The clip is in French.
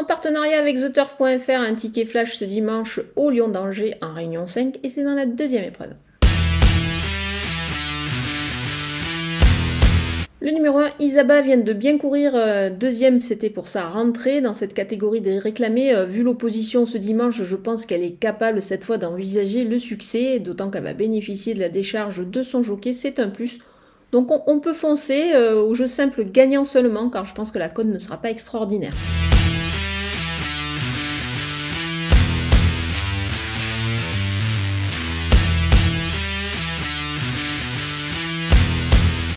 En partenariat avec TheTurf.fr, un ticket flash ce dimanche au Lyon d'Angers en Réunion 5 et c'est dans la deuxième épreuve. Le numéro 1, Isaba, vient de bien courir. Euh, deuxième, c'était pour sa rentrée dans cette catégorie des réclamés. Euh, vu l'opposition ce dimanche, je pense qu'elle est capable cette fois d'envisager le succès, d'autant qu'elle va bénéficier de la décharge de son jockey. C'est un plus. Donc on, peut foncer euh, au jeu simple gagnant seulement, car je pense que la cote ne sera pas extraordinaire.